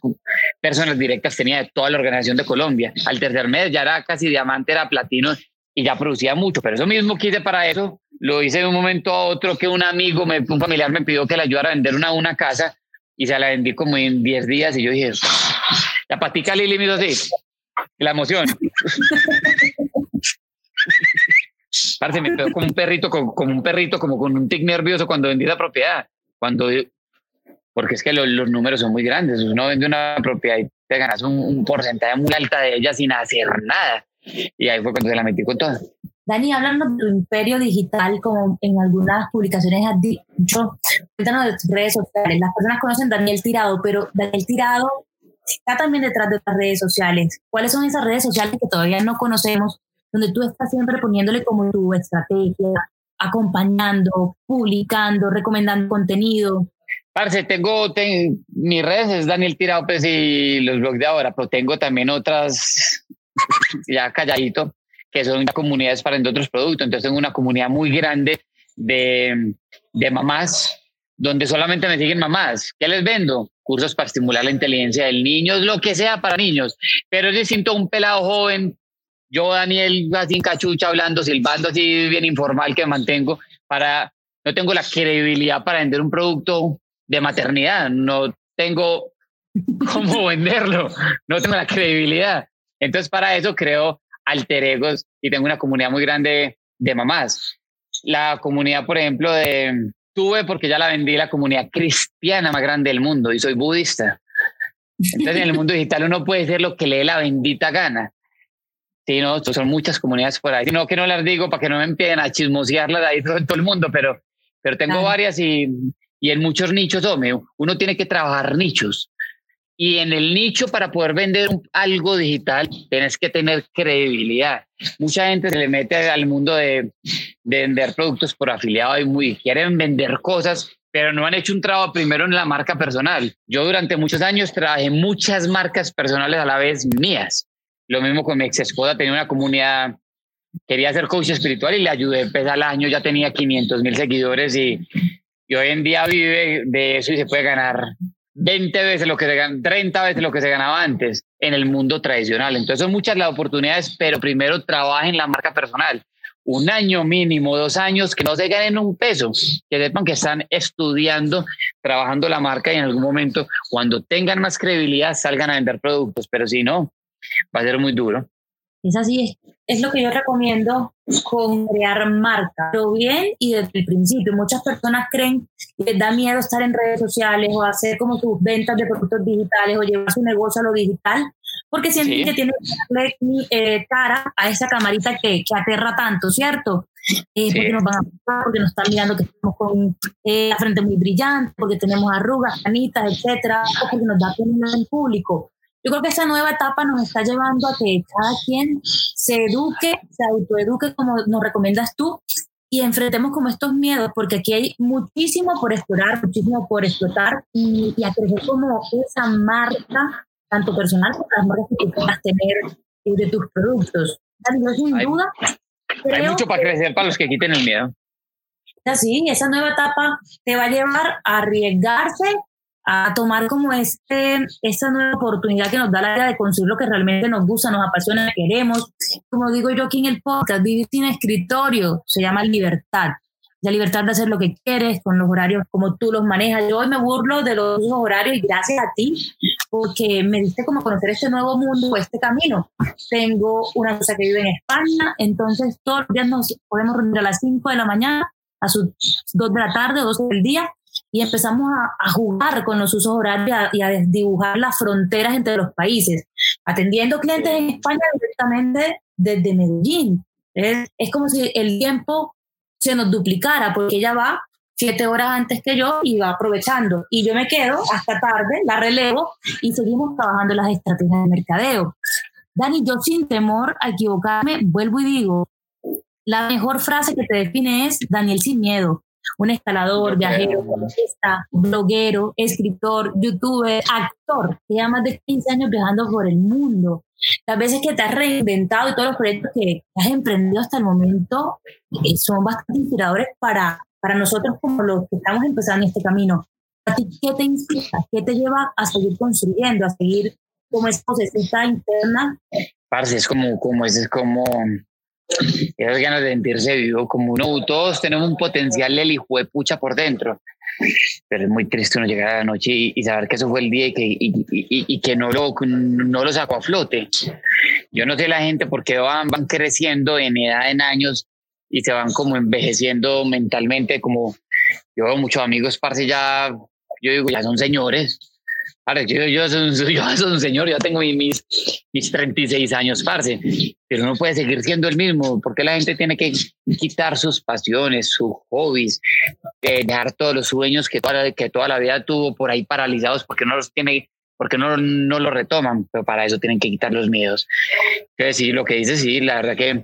personas directas tenía de toda la organización de Colombia. Al tercer mes ya era casi diamante, era platino y ya producía mucho. Pero eso mismo quise para eso. Lo hice de un momento a otro que un amigo, me, un familiar me pidió que le ayudara a vender una, una casa y se la vendí como en 10 días y yo dije, la patica Lili me hizo así, la emoción. Parece, me quedó como un perrito, como, un perrito, como con un tic nervioso cuando vendí la propiedad. Cuando, porque es que los números son muy grandes. Uno vende una propiedad y te ganas un, un porcentaje muy alta de ella sin hacer nada. Y ahí fue cuando se la metí con todo. Dani, hablando de tu imperio digital, como en algunas publicaciones has dicho, cuéntanos de tus redes sociales. Las personas conocen Daniel Tirado, pero Daniel Tirado está también detrás de las redes sociales. ¿Cuáles son esas redes sociales que todavía no conocemos, donde tú estás siempre poniéndole como tu estrategia, acompañando, publicando, recomendando contenido? Parce, tengo, tengo mis redes es Daniel Tirado pues, y los blogs de ahora, pero tengo también otras ya calladito que son comunidades para otros productos. Entonces tengo una comunidad muy grande de, de mamás donde solamente me siguen mamás. ¿Qué les vendo? Cursos para estimular la inteligencia del niño, lo que sea para niños. Pero es distinto un pelado joven, yo, Daniel, así en cachucha, hablando, silbando, así bien informal que mantengo, para, no tengo la credibilidad para vender un producto de maternidad, no tengo cómo venderlo, no tengo la credibilidad. Entonces, para eso creo alter egos y tengo una comunidad muy grande de mamás. La comunidad, por ejemplo, de tuve porque ya la vendí la comunidad cristiana más grande del mundo y soy budista. Entonces en el mundo digital uno puede ser lo que le dé la bendita gana. Sí, no, son muchas comunidades por ahí. No que no las digo para que no me empiecen a chismosearlas ahí todo, todo el mundo, pero, pero tengo varias y, y en muchos nichos, hombre, uno tiene que trabajar nichos. Y en el nicho para poder vender algo digital tienes que tener credibilidad. Mucha gente se le mete al mundo de, vender productos por afiliado y muy, quieren vender cosas, pero no han hecho un trabajo primero en la marca personal. Yo durante muchos años trabajé muchas marcas personales a la vez mías. Lo mismo con mi ex esposa, tenía una comunidad, quería ser coach espiritual y le ayudé. Pues al año ya tenía 500 mil seguidores y, y hoy en día vive de eso y se puede ganar 20 veces lo que se gana, 30 veces lo que se ganaba antes en el mundo tradicional. Entonces son muchas las oportunidades, pero primero trabajen la marca personal. Un año mínimo, dos años, que no se ganen un peso, que sepan que están estudiando trabajando la marca y en algún momento, cuando tengan más credibilidad, salgan a vender productos, pero si no, va a ser muy duro. Es así, es, lo que yo recomiendo con crear marca, pero bien y desde el principio. Muchas personas creen que les da miedo estar en redes sociales o hacer como sus ventas de productos digitales o llevar su negocio a lo digital, porque sienten que tienen que darle eh, cara a esa camarita que, que aterra tanto, ¿cierto? Eh, porque nos van a porque nos están mirando que estamos con eh, la frente muy brillante, porque tenemos arrugas, canitas, etcétera, porque nos da pena en público. Yo creo que esa nueva etapa nos está llevando a que cada quien se eduque, se autoeduque como nos recomiendas tú y enfrentemos como estos miedos, porque aquí hay muchísimo por explorar, muchísimo por explotar y, y a crecer como esa marca, tanto personal como las marcas que tú puedas tener de tus productos. sin duda, hay mucho para crecer para los que quiten el miedo. Así, esa nueva etapa te va a llevar a arriesgarse, a tomar como este, esta nueva oportunidad que nos da la idea de construir lo que realmente nos gusta, nos apasiona, queremos. Como digo yo aquí en el podcast, vivir sin escritorio se llama libertad. La libertad de hacer lo que quieres con los horarios como tú los manejas. Yo hoy me burlo de los horarios y gracias a ti, porque me diste como conocer este nuevo mundo, este camino. Tengo una cosa que vive en España, entonces todos los días nos podemos reunir a las 5 de la mañana, a sus 2 de la tarde, 12 del día, y empezamos a, jugar con los usos horarios y a, dibujar las fronteras entre los países, atendiendo clientes en España directamente desde Medellín. Es, es como si el tiempo se nos duplicara, porque ella va siete horas antes que yo y va aprovechando. Y yo me quedo hasta tarde, la relevo y seguimos trabajando las estrategias de mercadeo. Dani, yo sin temor a equivocarme, vuelvo y digo, la mejor frase que te define es Daniel sin miedo. Un escalador, viajero, bloguero, escritor, youtuber, actor, que lleva más de 15 años viajando por el mundo las veces que te has reinventado y todos los proyectos que has emprendido hasta el momento eh, son bastante inspiradores para, para nosotros como los que estamos empezando este camino. ¿A ti qué te inspira? ¿Qué te lleva a seguir construyendo, a seguir como esa interna? Parce, es como, como, es como esas ganas de sentirse vivo, como uno, todos tenemos un potencial del hijo de pucha por dentro pero es muy triste uno llegar a la noche y, saber que eso fue el día y que, y, y, que no, lo, no lo sacó a flote. Yo no sé la gente porque van, van creciendo en edad, en años y se van como envejeciendo mentalmente, como yo veo muchos amigos, parce, ya, yo digo, ya son señores, yo, yo, soy, yo soy un señor, ya tengo mis, mis 36 años, parce, pero no puede seguir siendo el mismo, porque la gente tiene que quitar sus pasiones, sus hobbies, eh, dejar todos los sueños que toda, que toda la vida tuvo por ahí paralizados porque no los tiene porque no, no lo retoman, pero para eso tienen que quitar los miedos. Que sí, lo que dices, sí, la verdad que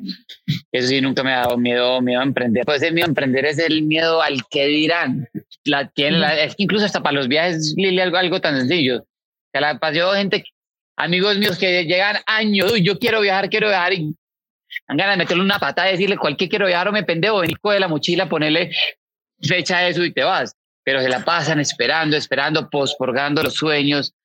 eso sí nunca me ha dado miedo, miedo a emprender. Pues el miedo a emprender es el miedo al que dirán. La, tiene la, es que incluso hasta para los viajes, Lili, algo, algo tan sencillo. Que la pasó gente, amigos míos que llegan años, yo quiero viajar, quiero viajar y dan ganas de meterle una patada y decirle cualquier quiero viajar o me pendejo, venir de la mochila, ponerle fecha a eso y te vas. Pero se la pasan esperando, esperando, posporgando los sueños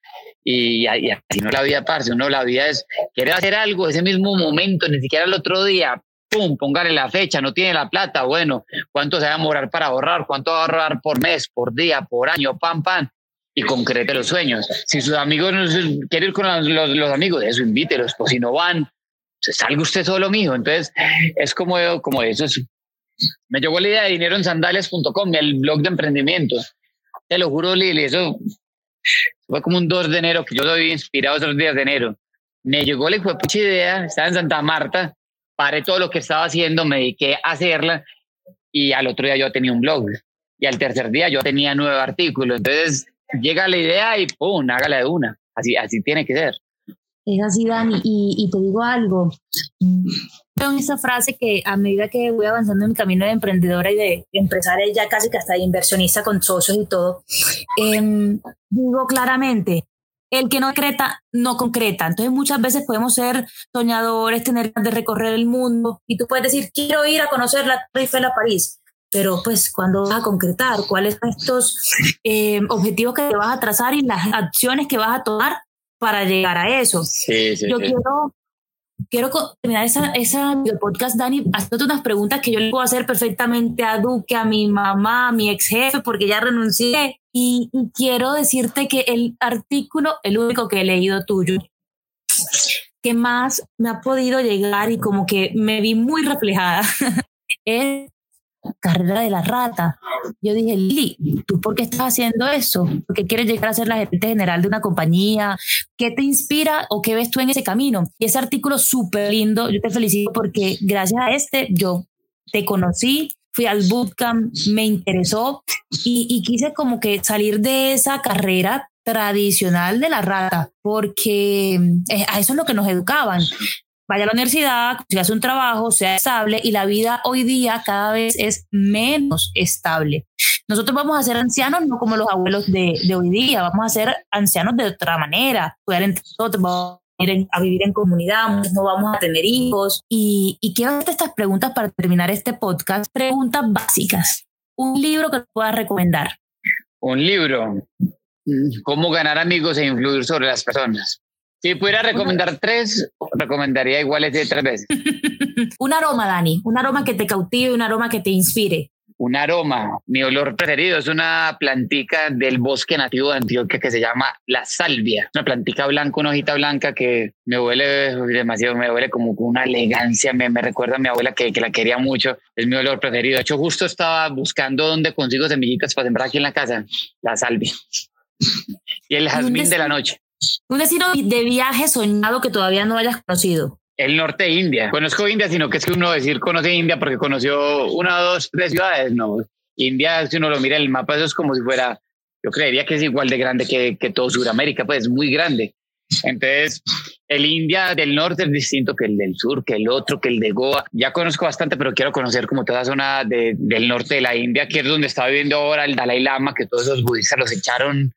y, así no la vida, parce, uno la vida es querer hacer algo ese mismo momento, ni siquiera el otro día, pum, póngale la fecha, no tiene la plata, bueno, cuánto se va a demorar para ahorrar, cuánto va a ahorrar por mes, por día, por año, pam, pam, y concrete los sueños. Si sus amigos no quieren ir con los, amigos, eso invítelos, pues si no van, pues salga usted solo, mijo. Entonces, es como, como eso. Es, me llegó la idea de dinero en sandalias.com, el blog de emprendimiento. Te lo juro, Lili, eso fue como un 2 de enero, que yo soy inspirado esos días de enero. Me llegó la pucha idea, estaba en Santa Marta, paré todo lo que estaba haciendo, me dediqué a hacerla y al otro día yo tenía un blog. Y al tercer día yo tenía nueve artículos. Entonces llega la idea y ¡pum! Hágala de una. Así, así tiene que ser. Es así, Dani. Y, y te digo algo. Con esa frase que a medida que voy avanzando en mi camino de emprendedora y de empresaria, ya casi que hasta inversionista con socios y todo, em, digo claramente, el que no concreta, no concreta. Entonces muchas veces podemos ser soñadores, tener de recorrer el mundo y tú puedes decir, quiero ir a conocer la Eiffel a París, pero pues cuando vas a concretar, cuáles son estos em, objetivos que te vas a trazar y las acciones que vas a tomar para llegar a eso. Sí, sí, Yo quiero quiero terminar esa, esa podcast, Dani, haciendo unas preguntas que yo le puedo hacer perfectamente a Duque, a mi mamá, a mi ex jefe, porque ya renuncié. Y, y quiero decirte que el artículo, el único que he leído tuyo, que más me ha podido llegar y como que me vi muy reflejada es carrera de la rata. Yo dije, Lili, ¿tú por qué estás haciendo eso? ¿Por qué quieres llegar a ser la gerente general de una compañía? ¿Qué te inspira o qué ves tú en ese camino? Y ese artículo súper lindo, yo te felicito porque gracias a este yo te conocí, fui al bootcamp, me interesó y, y quise como que salir de esa carrera tradicional de la rata, porque eh, a eso es lo que nos educaban vaya a la universidad, hace un trabajo, sea estable y la vida hoy día cada vez es menos estable. Nosotros vamos a ser ancianos no como los abuelos de, de hoy día, vamos a ser ancianos de otra manera, poder entre nosotros, vamos a vivir en comunidad, no vamos a tener hijos. Y, y quiero hacerte estas preguntas para terminar este podcast, preguntas básicas. Un libro que puedas recomendar. Un libro. ¿Cómo ganar amigos e influir sobre las personas? Si pudiera recomendar tres, recomendaría iguales de tres veces. un aroma, Dani, un aroma que te cautive, un aroma que te inspire. Un aroma, mi olor preferido es una plantica del bosque nativo de Antioquia que se llama la salvia. Una plantica blanca, una hojita blanca que me huele demasiado, me huele como con una elegancia, me, me recuerda a mi abuela que, que, la quería mucho. Es mi olor preferido. De hecho, justo estaba buscando dónde consigo semillitas para sembrar aquí en la casa. La salvia. Y el jazmín de la noche. Un destino de viaje soñado que todavía no hayas conocido. El norte de India. Conozco India, sino que es que uno decir conoce India porque conoció una, dos, tres ciudades. No, India, si uno lo mira en el mapa, eso es como si fuera, yo creería que es igual de grande que, que todo Sudamérica, pues es muy grande. Entonces, el India del norte es distinto que el del sur, que el otro, que el de Goa. Ya conozco bastante, pero quiero conocer como toda zona de, del norte de la India, que es donde está viviendo ahora el Dalai Lama, que todos esos budistas los echaron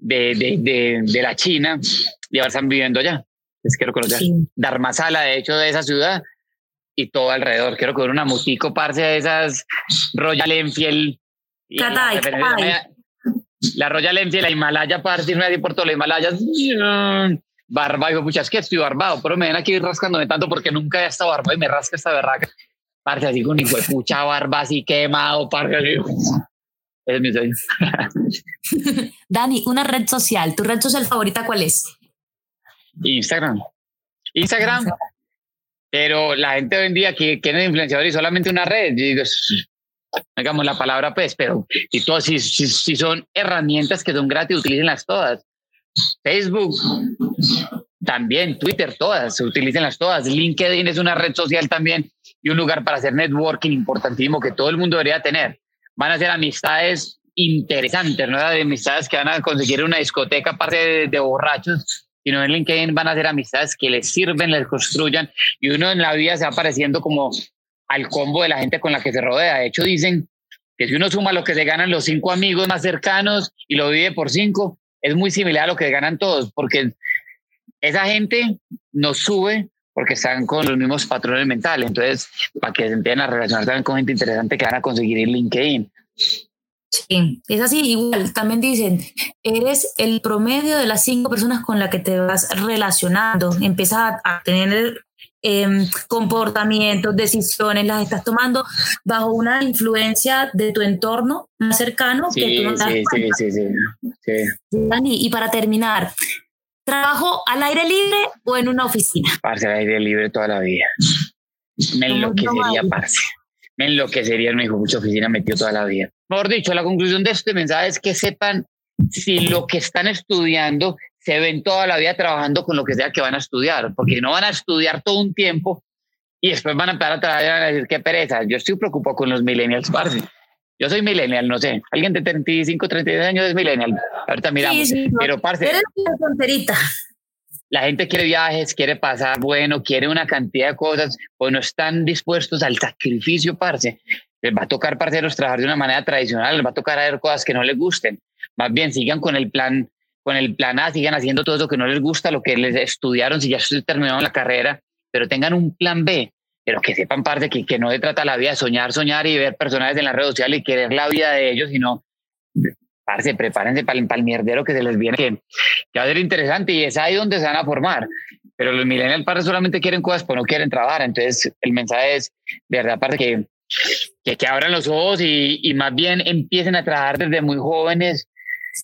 de, de, de, la China y ahora están viviendo allá. Es quiero conocer sí. Dharmasala, de hecho, de esa ciudad y todo alrededor. Quiero coger una mutico parce de esas Royal Enfield. La, la Royal Enfield, la Himalaya, parce, irme por todo los Himalayas. Barba, digo, pucha, es que estoy barbado, pero me ven aquí rascándome tanto porque nunca he estado barbado y me rasca esta berraca. Parce, así con hijo de pucha barba así quemado, parce, así es mi sueño. Dani, una red social, ¿tu red social favorita cuál es? Instagram. Instagram. Pero la gente hoy en día que quiere influenciador y solamente una red, digo, digamos la palabra pues, pero si, todo, si, si, si son herramientas que son gratis, utilícenlas todas. Facebook, también Twitter, todas, utilícenlas todas. LinkedIn es una red social también y un lugar para hacer networking importantísimo que todo el mundo debería tener van a ser amistades interesantes, no de amistades que van a conseguir una discoteca aparte de, de borrachos, sino en LinkedIn van a ser amistades que les sirven, les construyan y uno en la vida se va pareciendo como al combo de la gente con la que se rodea. De hecho, dicen que si uno suma lo que se ganan los cinco amigos más cercanos y lo divide por cinco, es muy similar a lo que ganan todos, porque esa gente nos sube porque están con los mismos patrones mentales. Entonces, para que se empiecen a relacionar también con gente interesante que van a conseguir en LinkedIn. Sí, es así, igual. También dicen, eres el promedio de las cinco personas con las que te vas relacionando. Empiezas a, tener eh, comportamientos, decisiones, las estás tomando bajo una influencia de tu entorno más cercano. Sí, que tú no sí, sí, sí, sí, sí. Dani, y para terminar, ¿Trabajo al aire libre o en una oficina? Parce, al aire libre toda la vida. Me enloquecería, parce. Me enloquecería, me dijo mucha oficina metió toda la vida. Mejor dicho, la conclusión de este mensaje es que sepan si lo que están estudiando se ven toda la vida trabajando con lo que sea que van a estudiar, porque no van a estudiar todo un tiempo y después van a empezar a trabajar y van a decir qué pereza. Yo estoy preocupado con los millennials, parce. Yo soy millennial, no sé. Alguien de 35, 32 años es millennial. Ahorita miramos. Sí, sí, Pero, parce, Eres una tonterita. la gente quiere viajes, quiere pasar bueno, quiere una cantidad de cosas, o no están dispuestos al sacrificio, parce. Les va a tocar, parceros, trabajar de una manera tradicional, les va a tocar hacer cosas que no les gusten. Más bien, sigan con el plan, con el plan A, sigan haciendo todo lo que no les gusta, lo que les estudiaron, si ya terminaron la carrera, pero tengan un plan B pero que sepan parte que, que no se trata la vida de soñar, soñar y ver personajes en las redes sociales y querer la vida de ellos, sino parce, prepárense para el, para el mierdero que se les viene, que, que va a ser interesante y es ahí donde se van a formar. pero los millennials para solamente quieren cosas, pero no quieren trabajar. Entonces, el mensaje es, de verdad, aparte que, que, que abran los ojos y, y, más bien empiecen a trabajar desde muy jóvenes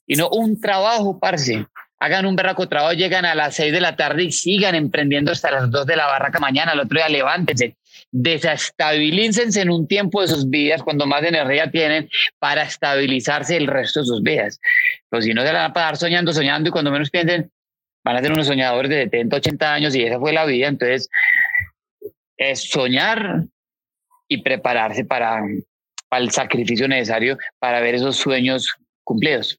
y no un trabajo, parce. Hagan un berraco trabajo, llegan a las seis de la tarde y sigan emprendiendo hasta las dos de la barraca mañana. El otro día levántense, desestabilícense en un tiempo de sus vidas cuando más energía tienen para estabilizarse el resto de sus vidas. Pues si no se la van a pasar soñando, soñando y cuando menos piensen, van a ser unos soñadores de 70, 80 años y esa fue la vida. Entonces, es soñar y prepararse para, para el sacrificio necesario para ver esos sueños cumplidos.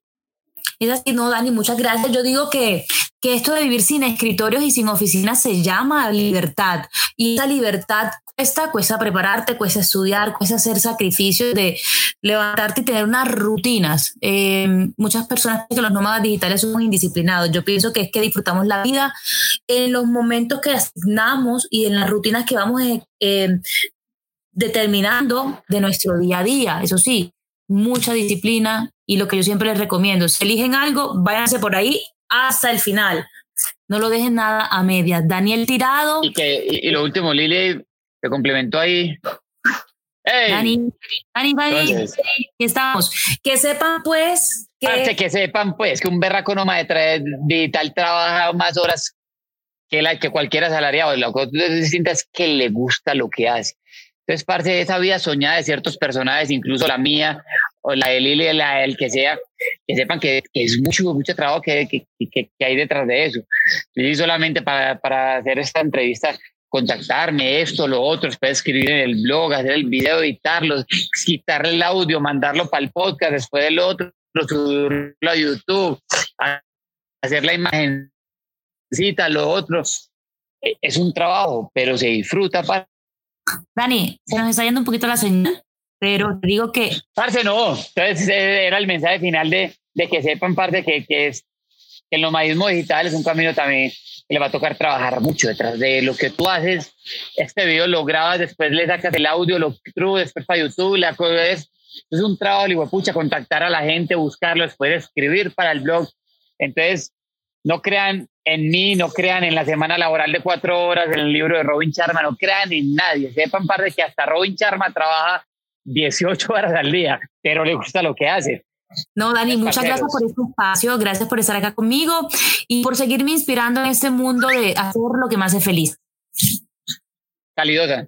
Es así, no, Dani, muchas gracias. Yo digo que, que esto de vivir sin escritorios y sin oficinas se llama libertad. Y esa libertad cuesta, cuesta prepararte, cuesta estudiar, cuesta hacer sacrificios de levantarte y tener unas rutinas. Eh, muchas personas que los nómadas digitales somos indisciplinados. Yo pienso que es que disfrutamos la vida en los momentos que asignamos y en las rutinas que vamos eh, determinando de nuestro día a día. Eso sí, mucha disciplina y lo que yo siempre les recomiendo, si eligen algo, váyanse por ahí hasta el final. No lo dejen nada a medias. Daniel Tirado. Y, que, y, lo último, Lili, te complementó ahí. Hey. Dani, Dani, Dani, estamos. Que sepan, pues. Que... que sepan, pues, que un berraco nómada de digital trabaja más horas que, la, que cualquier asalariado. Lo que distinta es que le gusta lo que hace. Entonces, parte de esa vida soñada de ciertos personajes, incluso la mía, o la de Lili, la del que sea, que sepan que, es mucho, mucho trabajo que, que, que, hay detrás de eso. Y solamente para, para hacer esta entrevista, contactarme, esto, lo otro, después escribir en el blog, hacer el video, editarlo, quitarle el audio, mandarlo para el podcast, después del otro, subirlo a YouTube, hacer la imagen, lo otro. E, es un trabajo, pero se disfruta para Dani, se nos está yendo un poquito la señal, pero te digo que... Parce, no. Entonces eh, era el mensaje final de, de que sepan, parte que, que, es, que el nomadismo digital es un camino también que le va a tocar trabajar mucho detrás de lo que tú haces. Este video lo grabas, después le sacas el audio, lo subes después para YouTube, la es, es un trabajo, pucha, contactar a la gente, buscarlo, después escribir para el blog. Entonces, no crean en mí, no crean en la semana laboral de cuatro horas, en el libro de Robin Sharma, no crean en nadie. Sepan par de que hasta Robin Sharma trabaja 18 horas al día, pero le gusta lo que hace. No, Dani, muchas gracias por este espacio, gracias por estar acá conmigo y por seguirme inspirando en este mundo de hacer lo que me hace feliz. Calidosa,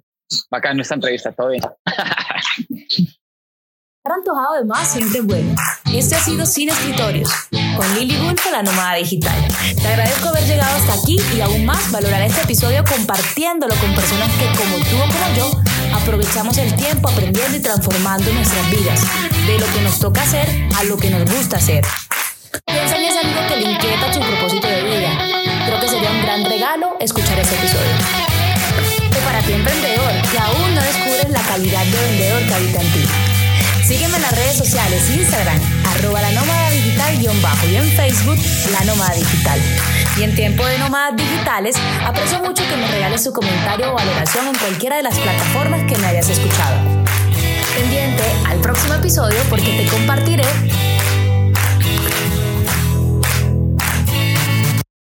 bacán nuestra entrevista, todo bien. Estar antojado de más siempre es bueno. Este ha sido Sin Escritorios, con Lili Gulfe, la nómada digital. Te agradezco haber llegado hasta aquí y aún más valorar este episodio compartiéndolo con personas que, como tú o como yo, aprovechamos el tiempo aprendiendo y transformando nuestras vidas, de lo que nos toca hacer a lo que nos gusta hacer. Piensa en amigo que le inquieta su propósito de vida. Creo que sería un gran regalo escuchar este episodio. Para ti, emprendedor, que aún no descubres la calidad de vendedor que habita en ti. Sígueme en las redes sociales, Instagram, arroba la nómada digital guion bajo y en Facebook, la nómada digital. Y en tiempo de nómadas digitales, aprecio mucho que me regales tu comentario o valoración en cualquiera de las plataformas que me hayas escuchado. Pendiente al próximo episodio porque te compartiré